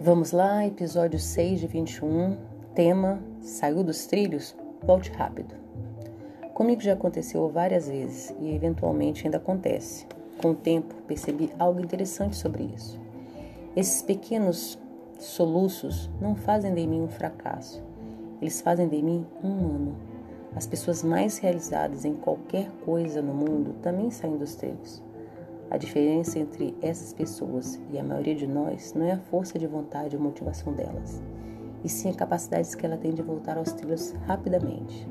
Vamos lá, episódio 6 de 21, tema Saiu dos trilhos? Volte rápido. Comigo já aconteceu várias vezes e eventualmente ainda acontece. Com o tempo, percebi algo interessante sobre isso. Esses pequenos soluços não fazem de mim um fracasso, eles fazem de mim um humano. As pessoas mais realizadas em qualquer coisa no mundo também saem dos trilhos. A diferença entre essas pessoas e a maioria de nós não é a força de vontade ou motivação delas, e sim a capacidade que ela tem de voltar aos trilhos rapidamente.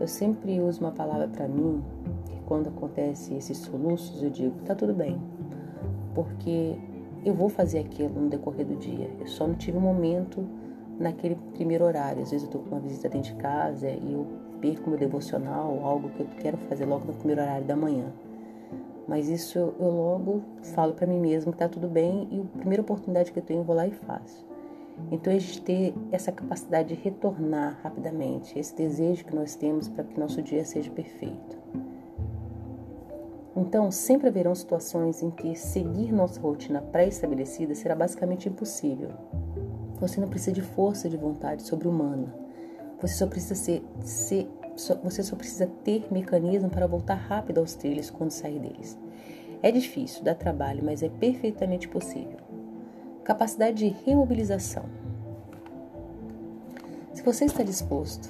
Eu sempre uso uma palavra para mim que quando acontece esses soluços eu digo tá tudo bem, porque eu vou fazer aquilo no decorrer do dia. Eu só não tive um momento naquele primeiro horário. Às vezes eu tô com uma visita dentro de casa e eu perco meu devocional, algo que eu quero fazer logo no primeiro horário da manhã. Mas isso eu, logo falo para mim mesmo que tá tudo bem e a primeira oportunidade que eu tenho eu vou lá e faço. Então a gente ter essa capacidade de retornar rapidamente, esse desejo que nós temos para que nosso dia seja perfeito. Então, sempre haverão situações em que seguir nossa rotina pré-estabelecida será basicamente impossível. Você não precisa de força de vontade sobre-humana. Você só precisa ser, ser você só precisa ter mecanismo para voltar rápido aos trilhos quando sair deles. É difícil, dá trabalho, mas é perfeitamente possível. Capacidade de remobilização. Se você está disposto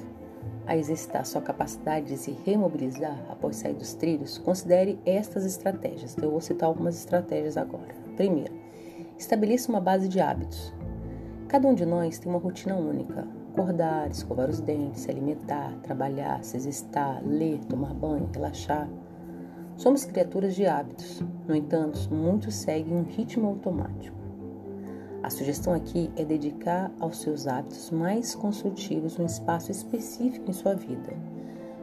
a exercitar sua capacidade de se remobilizar após sair dos trilhos, considere estas estratégias. Então, eu vou citar algumas estratégias agora. Primeiro, estabeleça uma base de hábitos. Cada um de nós tem uma rotina única, acordar, escovar os dentes, se alimentar, trabalhar, se exercitar, ler, tomar banho, relaxar. Somos criaturas de hábitos, no entanto, muitos seguem um ritmo automático. A sugestão aqui é dedicar aos seus hábitos mais construtivos um espaço específico em sua vida.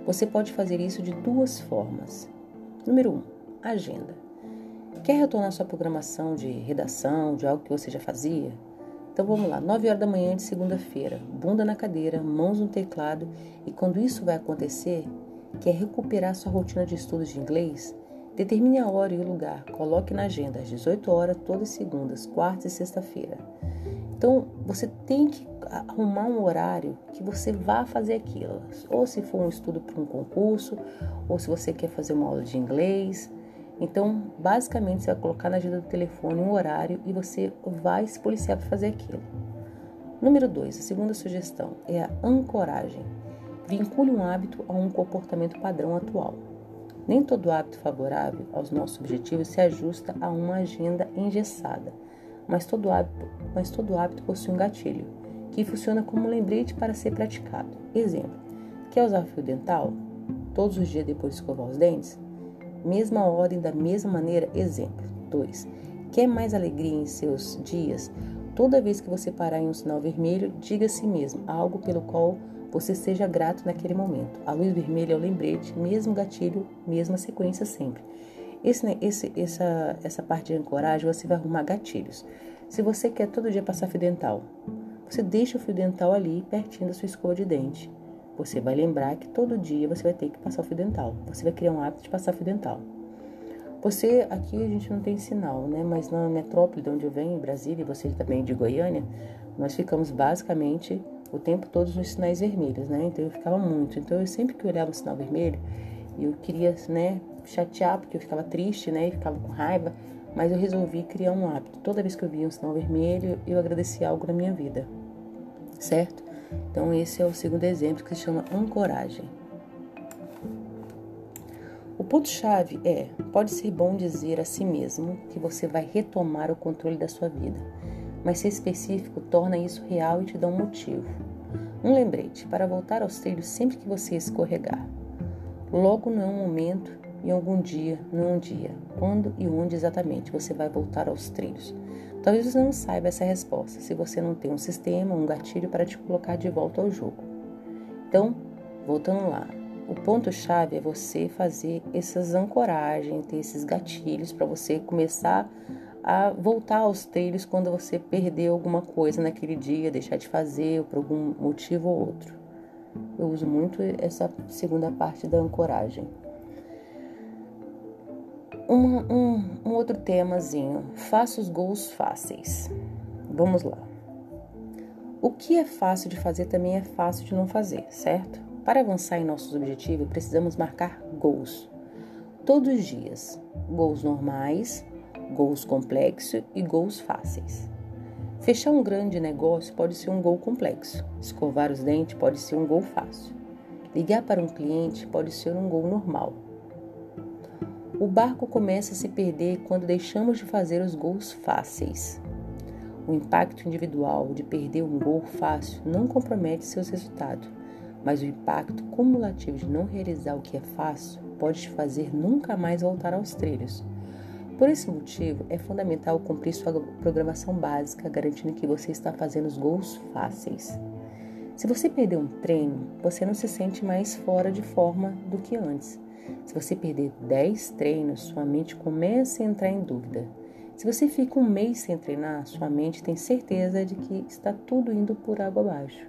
Você pode fazer isso de duas formas. Número 1. Um, agenda. Quer retornar sua programação de redação, de algo que você já fazia? Então vamos lá, 9 horas da manhã de segunda-feira, bunda na cadeira, mãos no teclado, e quando isso vai acontecer, quer recuperar sua rotina de estudos de inglês? Determine a hora e o lugar, coloque na agenda às 18 horas todas segundas, quarta e sexta-feira. Então você tem que arrumar um horário que você vá fazer aquilo, ou se for um estudo para um concurso, ou se você quer fazer uma aula de inglês, então, basicamente, você vai colocar na agenda do telefone um horário e você vai se policiar para fazer aquilo. Número 2, a segunda sugestão é a ancoragem. Vincule um hábito a um comportamento padrão atual. Nem todo hábito favorável aos nossos objetivos se ajusta a uma agenda engessada, mas todo hábito, mas todo hábito possui um gatilho, que funciona como um lembrete para ser praticado. Exemplo: quer usar fio dental? Todos os dias depois de escovar os dentes? Mesma ordem, da mesma maneira. Exemplo 2. Quer mais alegria em seus dias? Toda vez que você parar em um sinal vermelho, diga a si mesmo algo pelo qual você seja grato naquele momento. A luz vermelha é o lembrete, mesmo gatilho, mesma sequência sempre. Esse, né, esse, essa, essa parte de ancoragem, você vai arrumar gatilhos. Se você quer todo dia passar fio dental, você deixa o fio dental ali, pertinho da sua escova de dente. Você vai lembrar que todo dia você vai ter que passar o fio dental. Você vai criar um hábito de passar fio dental. Você, aqui a gente não tem sinal, né? Mas na metrópole de onde eu venho, em Brasília, e você também de Goiânia, nós ficamos basicamente o tempo todo nos sinais vermelhos, né? Então eu ficava muito. Então eu sempre que olhava o sinal vermelho, eu queria, né, chatear, porque eu ficava triste, né? E ficava com raiva. Mas eu resolvi criar um hábito. Toda vez que eu via um sinal vermelho, eu agradecia algo na minha vida, certo? Então, esse é o segundo exemplo que se chama ancoragem. O ponto-chave é: pode ser bom dizer a si mesmo que você vai retomar o controle da sua vida, mas ser específico torna isso real e te dá um motivo. Um lembrete para voltar aos trilhos sempre que você escorregar. Logo não é um momento e algum dia, não é um dia. Quando e onde exatamente você vai voltar aos trilhos? Talvez você não saiba essa resposta se você não tem um sistema, um gatilho para te colocar de volta ao jogo. Então, voltando lá, o ponto-chave é você fazer essas ancoragens, ter esses gatilhos para você começar a voltar aos trilhos quando você perdeu alguma coisa naquele dia, deixar de fazer ou por algum motivo ou outro. Eu uso muito essa segunda parte da ancoragem. Um, um, um outro temazinho. Faça os gols fáceis. vamos lá. O que é fácil de fazer também é fácil de não fazer, certo? Para avançar em nossos objetivos, precisamos marcar goals. Todos os dias. Goals normais, goals complexos e goals fáceis. Fechar um grande negócio pode ser um gol complexo. Escovar os dentes pode ser um gol fácil. Ligar para um cliente pode ser um gol normal. O barco começa a se perder quando deixamos de fazer os gols fáceis. O impacto individual de perder um gol fácil não compromete seus resultados, mas o impacto cumulativo de não realizar o que é fácil pode te fazer nunca mais voltar aos trilhos. Por esse motivo, é fundamental cumprir sua programação básica, garantindo que você está fazendo os gols fáceis. Se você perder um treino, você não se sente mais fora de forma do que antes. Se você perder 10 treinos, sua mente começa a entrar em dúvida. Se você fica um mês sem treinar, sua mente tem certeza de que está tudo indo por água abaixo.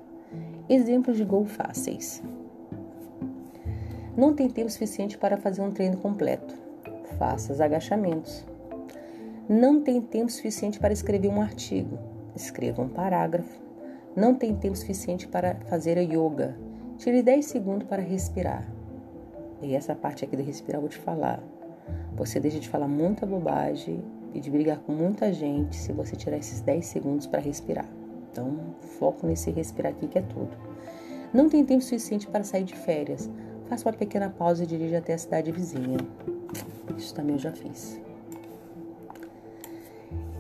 Exemplos de gol fáceis. Não tem tempo suficiente para fazer um treino completo. Faça os agachamentos. Não tem tempo suficiente para escrever um artigo. Escreva um parágrafo. Não tem tempo suficiente para fazer a yoga. Tire 10 segundos para respirar. E essa parte aqui de respirar eu vou te falar. Você deixa de falar muita bobagem e de brigar com muita gente se você tirar esses 10 segundos para respirar. Então, foco nesse respirar aqui que é tudo. Não tem tempo suficiente para sair de férias. Faça uma pequena pausa e dirija até a cidade vizinha. Isso também eu já fiz.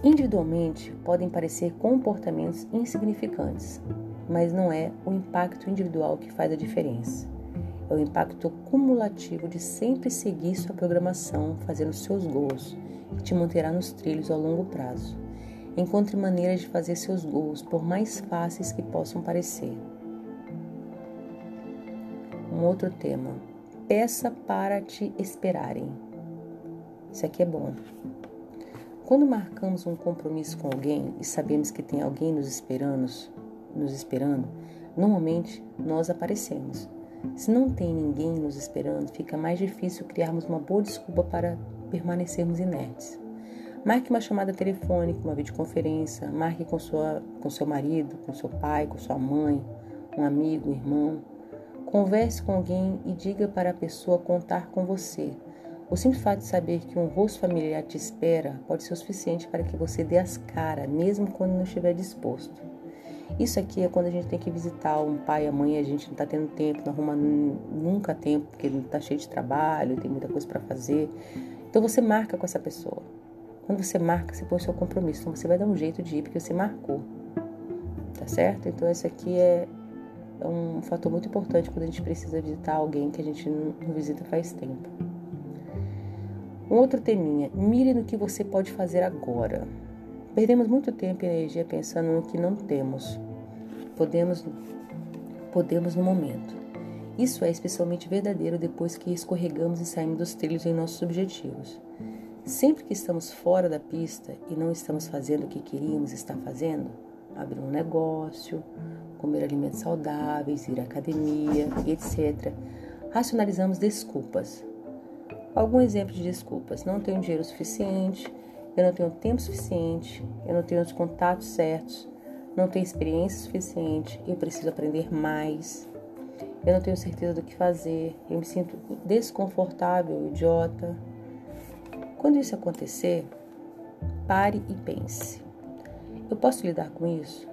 Individualmente, podem parecer comportamentos insignificantes, mas não é o impacto individual que faz a diferença. É o impacto cumulativo de sempre seguir sua programação, fazendo seus gols, que te manterá nos trilhos ao longo prazo. Encontre maneiras de fazer seus gols, por mais fáceis que possam parecer. Um outro tema. Peça para te esperarem. Isso aqui é bom. Quando marcamos um compromisso com alguém e sabemos que tem alguém nos esperando, nos esperando, normalmente nós aparecemos. Se não tem ninguém nos esperando, fica mais difícil criarmos uma boa desculpa para permanecermos inertes. Marque uma chamada telefônica, uma videoconferência, marque com, sua, com seu marido, com seu pai, com sua mãe, um amigo, um irmão. Converse com alguém e diga para a pessoa contar com você. O simples fato de saber que um rosto familiar te espera pode ser o suficiente para que você dê as caras, mesmo quando não estiver disposto. Isso aqui é quando a gente tem que visitar um pai, a mãe, a gente não está tendo tempo, não arruma nunca tempo, porque está cheio de trabalho, tem muita coisa para fazer. Então você marca com essa pessoa. Quando você marca, você põe o seu compromisso. Então você vai dar um jeito de ir porque você marcou. Tá certo? Então esse aqui é, é um fator muito importante quando a gente precisa visitar alguém que a gente não visita faz tempo. Um outro teminha, mire no que você pode fazer agora. Perdemos muito tempo e energia pensando no que não temos. Podemos, podemos no momento. Isso é especialmente verdadeiro depois que escorregamos e saímos dos trilhos em nossos objetivos. Sempre que estamos fora da pista e não estamos fazendo o que queríamos estar fazendo, abrir um negócio, comer alimentos saudáveis, ir à academia, etc., racionalizamos desculpas. Algum exemplo de desculpas: não tenho dinheiro suficiente, eu não tenho tempo suficiente, eu não tenho os contatos certos, não tenho experiência suficiente, eu preciso aprender mais, eu não tenho certeza do que fazer, eu me sinto desconfortável, idiota. Quando isso acontecer, pare e pense. Eu posso lidar com isso?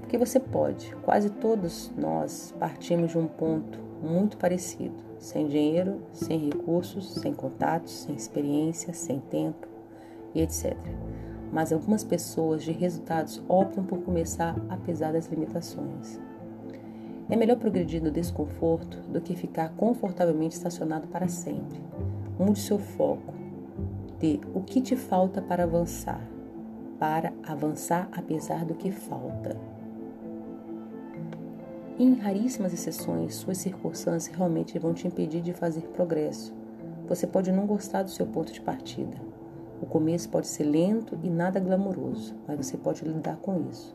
Porque você pode. Quase todos nós partimos de um ponto muito parecido: sem dinheiro, sem recursos, sem contatos, sem experiência, sem tempo e etc. Mas algumas pessoas de resultados optam por começar apesar das limitações. É melhor progredir no desconforto do que ficar confortavelmente estacionado para sempre. Mude seu foco de o que te falta para avançar, para avançar apesar do que falta. Em raríssimas exceções, suas circunstâncias realmente vão te impedir de fazer progresso. Você pode não gostar do seu ponto de partida. O começo pode ser lento e nada glamouroso, mas você pode lidar com isso.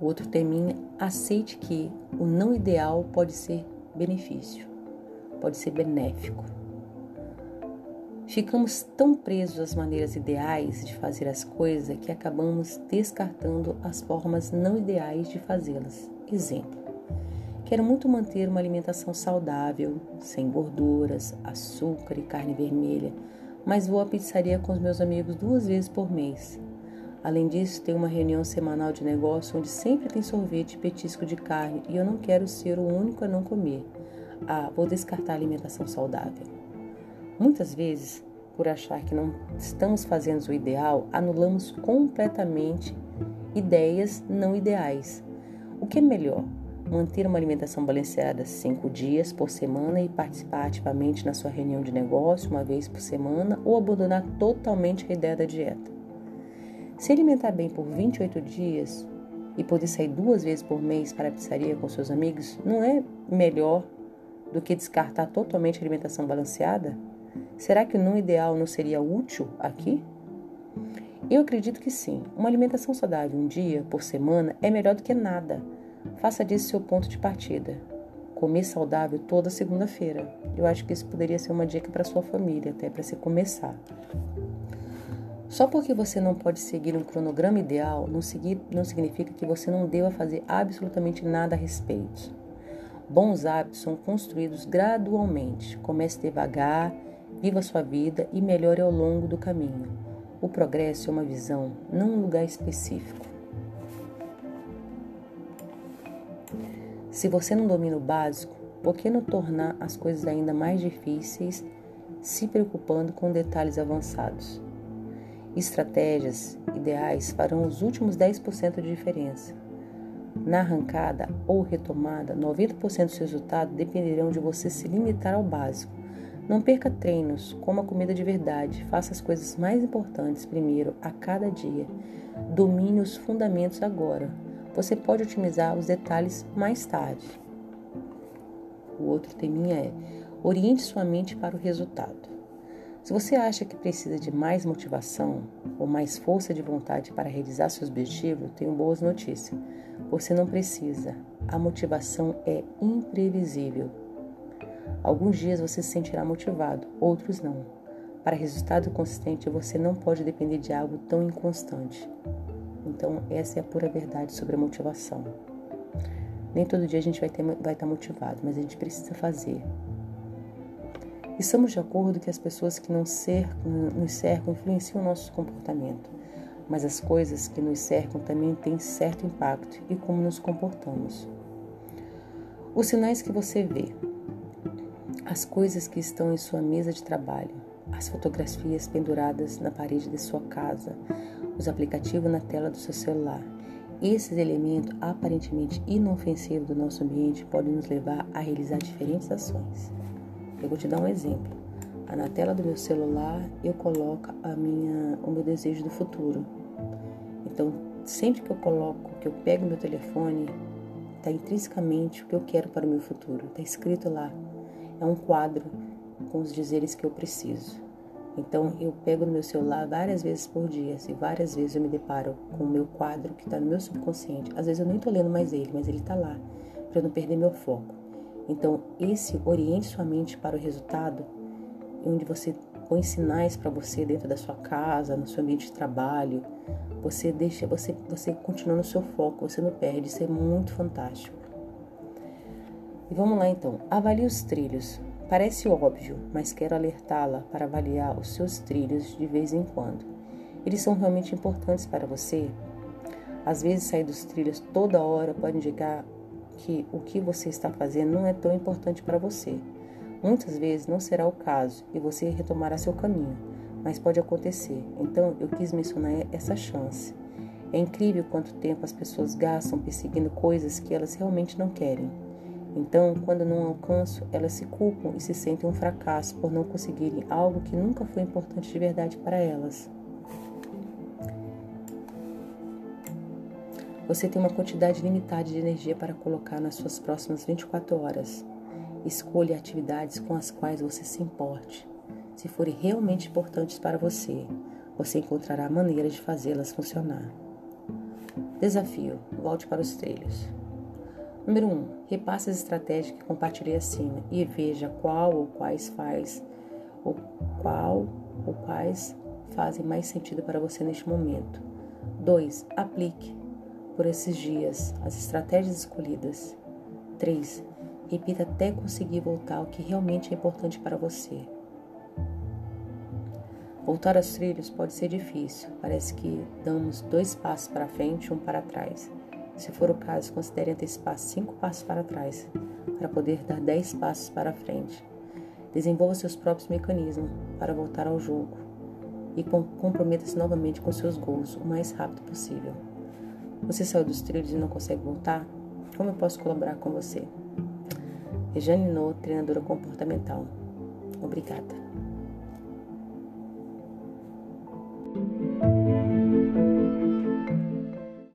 O outro termina: aceite que o não ideal pode ser benefício, pode ser benéfico. Ficamos tão presos às maneiras ideais de fazer as coisas que acabamos descartando as formas não ideais de fazê-las. Exemplo: quero muito manter uma alimentação saudável, sem gorduras, açúcar e carne vermelha, mas vou à pizzaria com os meus amigos duas vezes por mês. Além disso, tenho uma reunião semanal de negócio onde sempre tem sorvete e petisco de carne e eu não quero ser o único a não comer. Ah, vou descartar a alimentação saudável. Muitas vezes, por achar que não estamos fazendo o ideal, anulamos completamente ideias não ideais. O que é melhor? Manter uma alimentação balanceada cinco dias por semana e participar ativamente na sua reunião de negócio uma vez por semana ou abandonar totalmente a ideia da dieta? Se alimentar bem por 28 dias e poder sair duas vezes por mês para a pizzaria com seus amigos, não é melhor do que descartar totalmente a alimentação balanceada? Será que o não ideal não seria útil aqui? Eu acredito que sim. Uma alimentação saudável um dia por semana é melhor do que nada. Faça disso seu ponto de partida. Comer saudável toda segunda-feira. Eu acho que isso poderia ser uma dica para sua família, até para se começar. Só porque você não pode seguir um cronograma ideal, não, seguir, não significa que você não deva fazer absolutamente nada a respeito. Bons hábitos são construídos gradualmente. Comece devagar, viva sua vida e melhore ao longo do caminho. O progresso é uma visão, não um lugar específico. Se você não domina o básico, por que não tornar as coisas ainda mais difíceis se preocupando com detalhes avançados? Estratégias ideais farão os últimos 10% de diferença. Na arrancada ou retomada, 90% dos resultados dependerão de você se limitar ao básico. Não perca treinos, coma comida de verdade, faça as coisas mais importantes primeiro a cada dia. Domine os fundamentos agora. Você pode otimizar os detalhes mais tarde. O outro teminha é: oriente sua mente para o resultado. Se você acha que precisa de mais motivação ou mais força de vontade para realizar seus objetivos, tenho boas notícias. Você não precisa. A motivação é imprevisível. Alguns dias você se sentirá motivado, outros não. Para resultado consistente, você não pode depender de algo tão inconstante. Então, essa é a pura verdade sobre a motivação. Nem todo dia a gente vai, ter, vai estar motivado, mas a gente precisa fazer. Estamos de acordo que as pessoas que nos cercam influenciam o nosso comportamento, mas as coisas que nos cercam também têm certo impacto e como nos comportamos. Os sinais que você vê, as coisas que estão em sua mesa de trabalho, as fotografias penduradas na parede de sua casa, os aplicativos na tela do seu celular. Esses elementos aparentemente inofensivos do nosso ambiente podem nos levar a realizar diferentes ações. Eu vou te dar um exemplo. Ah, na tela do meu celular eu coloco a minha, o meu desejo do futuro. Então, sempre que eu coloco, que eu pego meu telefone, está intrinsecamente o que eu quero para o meu futuro. Está escrito lá. É um quadro com os dizeres que eu preciso. Então, eu pego no meu celular várias vezes por dia, e assim, várias vezes eu me deparo com o meu quadro que está no meu subconsciente. Às vezes eu nem estou lendo mais ele, mas ele está lá, para eu não perder meu foco. Então, esse oriente sua mente para o resultado, onde você põe sinais para você dentro da sua casa, no seu ambiente de trabalho. Você deixa, você, você continua no seu foco, você não perde. Isso é muito fantástico. E vamos lá então. Avalie os trilhos. Parece óbvio, mas quero alertá-la para avaliar os seus trilhos de vez em quando. Eles são realmente importantes para você? Às vezes, sair dos trilhos toda hora pode indicar que o que você está fazendo não é tão importante para você. Muitas vezes não será o caso e você retomará seu caminho, mas pode acontecer. Então eu quis mencionar essa chance. É incrível quanto tempo as pessoas gastam perseguindo coisas que elas realmente não querem. Então, quando não alcançam, elas se culpam e se sentem um fracasso por não conseguirem algo que nunca foi importante de verdade para elas. Você tem uma quantidade limitada de energia para colocar nas suas próximas 24 horas. Escolha atividades com as quais você se importe. Se forem realmente importantes para você, você encontrará maneiras de fazê-las funcionar. Desafio: volte para os trilhos. Número 1. Um, repasse as estratégias que compartilhei acima e veja qual ou quais faz ou qual ou quais fazem mais sentido para você neste momento. 2. Aplique por esses dias as estratégias escolhidas. 3. Repita até conseguir voltar ao que realmente é importante para você. Voltar aos trilhos pode ser difícil, parece que damos dois passos para frente e um para trás. Se for o caso, considere antecipar cinco passos para trás, para poder dar dez passos para frente. Desenvolva seus próprios mecanismos para voltar ao jogo e comprometa-se novamente com seus gols o mais rápido possível. Você saiu dos trilhos e não consegue voltar? Como eu posso colaborar com você? Rejane No, treinadora comportamental. Obrigada.